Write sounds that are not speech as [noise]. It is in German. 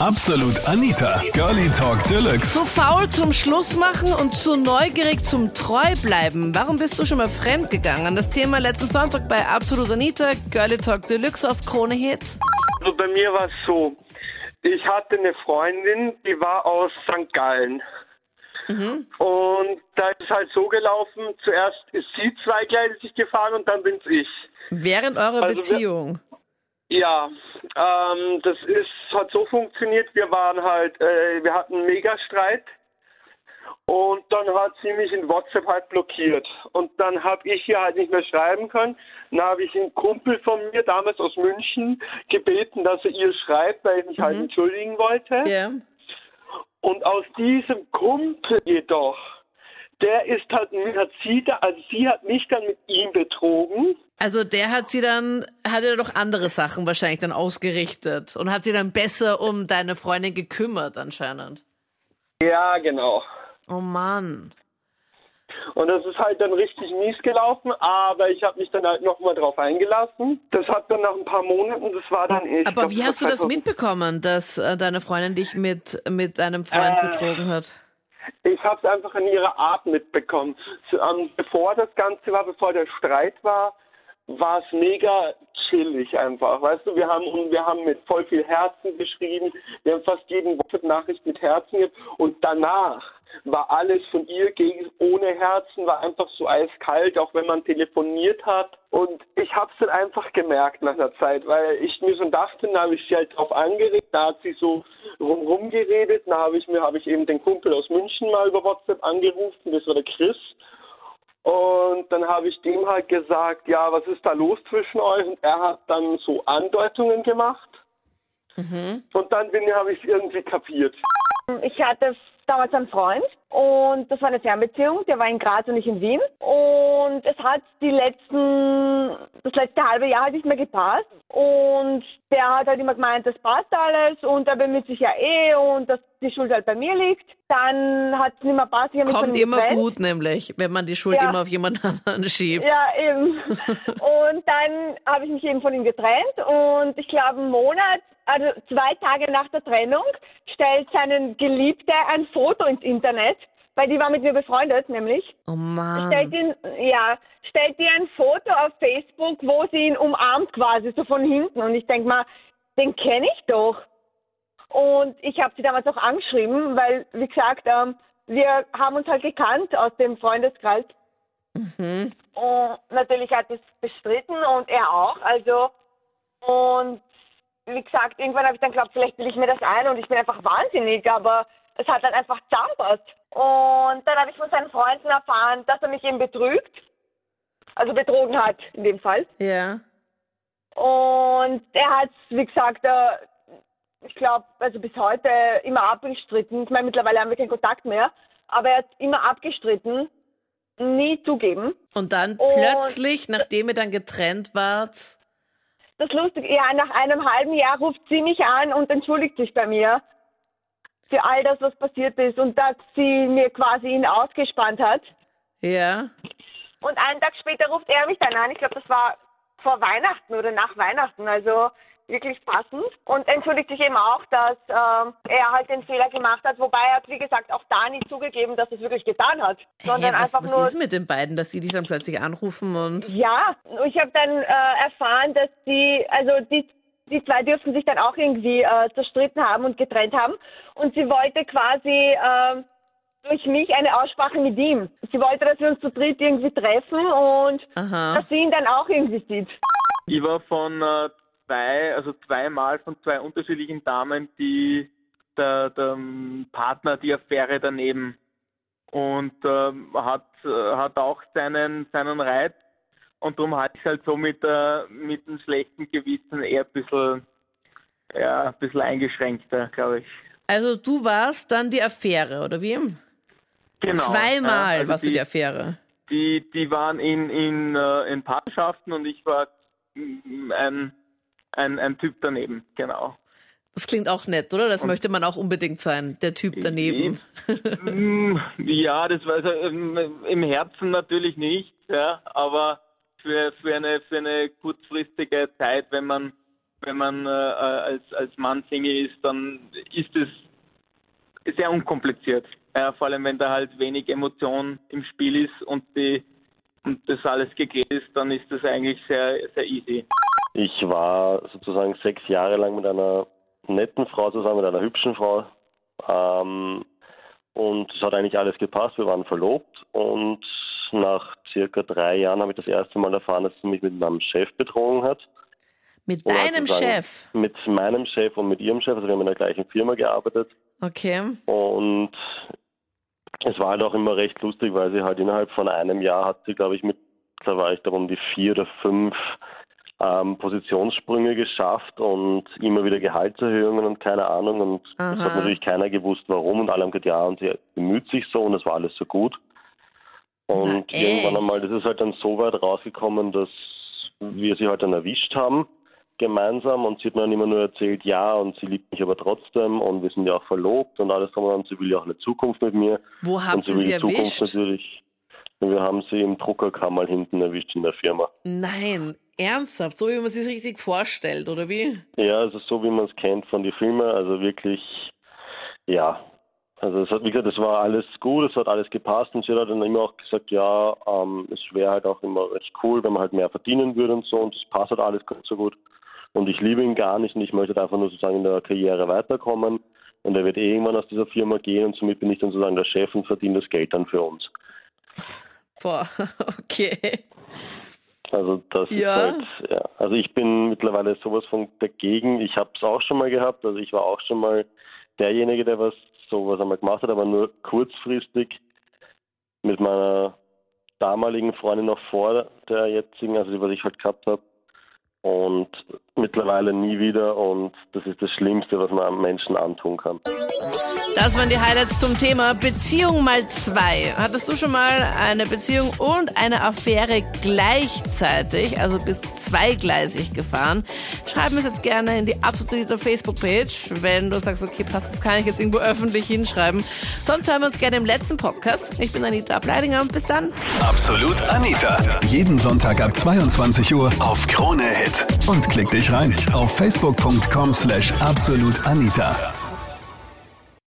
Absolut Anita, Girlie Talk Deluxe. Zu faul zum Schluss machen und zu neugierig zum treu bleiben. Warum bist du schon mal fremd gegangen? Das Thema letzten Sonntag bei Absolut Anita, Girlie Talk Deluxe auf Krone Hit. Also bei mir war es so, ich hatte eine Freundin, die war aus St. Gallen. Und da ist es halt so gelaufen, zuerst ist sie zweigleisig gefahren und dann bin's ich. Während eurer Also wir- Beziehung. Ja, ähm, das ist, hat so funktioniert, wir waren halt, äh, wir hatten einen Megastreit und dann hat sie mich in WhatsApp halt blockiert und dann habe ich hier halt nicht mehr schreiben können. Dann habe ich einen Kumpel von mir, damals aus München, gebeten, dass er ihr schreibt, weil ich mich halt entschuldigen wollte. Ja. Und aus diesem Kumpel jedoch, der ist halt, hat sie da, also sie hat mich dann mit ihm betrogen. Also der hat sie dann, hat er doch andere Sachen wahrscheinlich dann ausgerichtet und hat sie dann besser um deine Freundin gekümmert anscheinend. Ja, genau. Oh Mann. Und das ist halt dann richtig mies gelaufen, aber ich habe mich dann halt nochmal drauf eingelassen. Das hat dann nach ein paar Monaten, das war dann ich. Aber glaub, wie hast du das 2000 mitbekommen, dass äh, deine Freundin dich mit, mit einem Freund Äh. betrogen hat? Ich habe es einfach in ihrer Art mitbekommen. Ähm, bevor das Ganze war, bevor der Streit war, war es mega chillig einfach. Weißt du, wir haben wir haben mit voll viel Herzen geschrieben. Wir haben fast jeden WhatsApp-Nachricht mit Herzen gehabt. Und danach war alles von ihr gegen ohne Herzen, war einfach so eiskalt, auch wenn man telefoniert hat. Und ich habe es dann einfach gemerkt nach einer Zeit, weil ich mir so dachte, da habe ich sie halt drauf angeregt, da hat sie so rumrum geredet, da habe ich mir habe ich eben den Kumpel aus München mal über WhatsApp angerufen, das war der Chris. Und dann habe ich dem halt gesagt, ja, was ist da los zwischen euch? Und er hat dann so Andeutungen gemacht. Und dann bin habe ich es irgendwie kapiert. Ich hatte damals einen Freund und das war eine Fernbeziehung. Der war in Graz und ich in Wien. Und es hat die letzten, das letzte halbe Jahr halt nicht mehr gepasst. Und der hat halt immer gemeint, das passt alles und er bemüht sich ja eh und dass die Schuld halt bei mir liegt. Dann hat es nicht mehr passt. Kommt immer getrennt. gut nämlich, wenn man die Schuld Ja. immer auf jemand [laughs] anderen schiebt. Ja, eben. Und dann habe ich mich eben von ihm getrennt und ich glaube einen Monat, also zwei Tage nach der Trennung, stellt seinen Geliebte ein Foto ins Internet, weil die war mit mir befreundet, nämlich. Oh Mann. Stellt ihn, ja, stellt ihr ein Foto auf Facebook, wo sie ihn umarmt quasi, so von hinten. Und ich denk mal, den kenne ich doch. Und ich habe sie damals auch angeschrieben, weil, wie gesagt, ähm, wir haben uns halt gekannt aus dem Freundeskreis. Und natürlich hat es bestritten und er auch. Also, und wie gesagt, irgendwann habe ich dann geglaubt, vielleicht will ich mir das ein und ich bin einfach wahnsinnig, aber es hat dann einfach zahnpasst. Und dann habe ich von seinen Freunden erfahren, dass er mich eben betrügt. Also betrogen hat, in dem Fall. Ja. Und er hat, wie gesagt, äh, ich glaube, also bis heute immer abgestritten. Ich meine, mittlerweile haben wir keinen Kontakt mehr. Aber er hat immer abgestritten, nie zugeben. Und dann Und- plötzlich, nachdem ihr dann getrennt wart, Das Lustige, ja, nach einem halben Jahr ruft sie mich an und entschuldigt sich bei mir für all das, was passiert ist und dass sie mir quasi ihn ausgespannt hat. ja. Und einen Tag später ruft er mich dann an. Ich glaube, das war vor Weihnachten oder nach Weihnachten, also wirklich passend. Und entschuldigt sich eben auch, dass ähm, er halt den Fehler gemacht hat, wobei er hat, wie gesagt, auch da nie zugegeben, dass er es wirklich getan hat, sondern Hä, was, einfach was nur ist mit den beiden, dass sie dich dann plötzlich anrufen und Ja, ich habe dann äh, erfahren, dass die, also die, die zwei dürften sich dann auch irgendwie äh, zerstritten haben und getrennt haben. Und sie wollte quasi äh, durch mich eine Aussprache mit ihm. Sie wollte, dass wir uns zu dritt irgendwie treffen und Aha. dass sie ihn dann auch irgendwie sieht. Ich war von äh, zwei, also zweimal von zwei unterschiedlichen Damen, die der, der ähm, Partner die Affäre daneben und ähm, hat äh, hat auch seinen seinen Reiz und darum hatte ich halt so mit äh, mit einem schlechten Gewissen eher ein bisschen ja ein bisschen eingeschränkter, glaube ich. Also du warst dann die Affäre, oder wie? Genau. Zweimal ja, also warst du die, die Affäre. die die waren in in äh, in Partnerschaften und ich war mm, ein ein ein Typ daneben, genau. Das klingt auch nett, oder? Das möchte man auch unbedingt sein, der Typ daneben. Mm, Ja, das war also ähm, im Herzen natürlich nicht, ja, aber für, für eine für eine kurzfristige Zeit, wenn man wenn man äh, als, als Mann Single ist, dann ist es sehr unkompliziert. Ja, vor allem, wenn da halt wenig Emotion im Spiel ist und, die, und das alles geklärt ist, dann ist das eigentlich sehr, sehr easy. Ich war sozusagen sechs Jahre lang mit einer netten Frau zusammen, mit einer hübschen Frau. Ähm, und es hat eigentlich alles gepasst. Wir waren verlobt und nach circa drei Jahren habe ich das erste Mal erfahren, dass sie mich mit meinem Chef betrogen hat. Mit deinem Chef? Mit meinem Chef und mit ihrem Chef. Also wir haben in der gleichen Firma gearbeitet. Okay. Und es war halt auch immer recht lustig, weil sie halt innerhalb von einem Jahr hat sie, glaube ich, mit, da war ich da um die vier oder fünf ähm, Positionssprünge geschafft und immer wieder Gehaltserhöhungen und keine Ahnung. Und es hat natürlich keiner gewusst, warum. Und alle haben gesagt, ja, und sie bemüht sich so und es war alles so gut. Und Na, irgendwann einmal, das ist halt dann so weit rausgekommen, dass wir sie halt dann erwischt haben gemeinsam und sie hat mir dann immer nur erzählt, ja, und sie liebt mich aber trotzdem und wir sind ja auch verlobt und alles drum und sie will ja auch eine Zukunft mit mir. Wo habt und sie sie die Zukunft erwischt? natürlich. Wir haben sie im Druckerkammer hinten erwischt in der Firma. Nein, ernsthaft, so wie man sich richtig vorstellt, oder wie? Ja, also so wie man es kennt von den Filmen, also wirklich, ja. Also es hat, wie gesagt, es war alles gut, es hat alles gepasst und sie hat dann immer auch gesagt, ja, ähm, es wäre halt auch immer recht cool, wenn man halt mehr verdienen würde und so und es passt halt alles ganz so gut. Und ich liebe ihn gar nicht und ich möchte halt einfach nur sozusagen in der Karriere weiterkommen und er wird eh irgendwann aus dieser Firma gehen und somit bin ich dann sozusagen der Chef und verdiene das Geld dann für uns. Boah, [laughs] okay. Also das Ja. ist halt, ja. Also ich bin mittlerweile sowas von dagegen. Ich habe es auch schon mal gehabt. Also ich war auch schon mal derjenige, der was sowas einmal gemacht hat, aber nur kurzfristig mit meiner damaligen Freundin noch vor der jetzigen, also die, was ich halt gehabt habe. Und mittlerweile nie wieder. Und das ist das Schlimmste, was man Menschen antun kann. Das waren die Highlights zum Thema Beziehung mal zwei. Hattest du schon mal eine Beziehung und eine Affäre gleichzeitig, also bis zweigleisig gefahren? Schreib mir es jetzt gerne in die absolute Facebook-Page, wenn du sagst, okay, passt, das kann ich jetzt irgendwo öffentlich hinschreiben. Sonst hören wir uns gerne im letzten Podcast. Ich bin Anita Ableidinger und bis dann. Absolut Anita. Jeden Sonntag ab 22 Uhr auf Krone Hit. Und klick dich rein auf facebook.com slash absolutanita.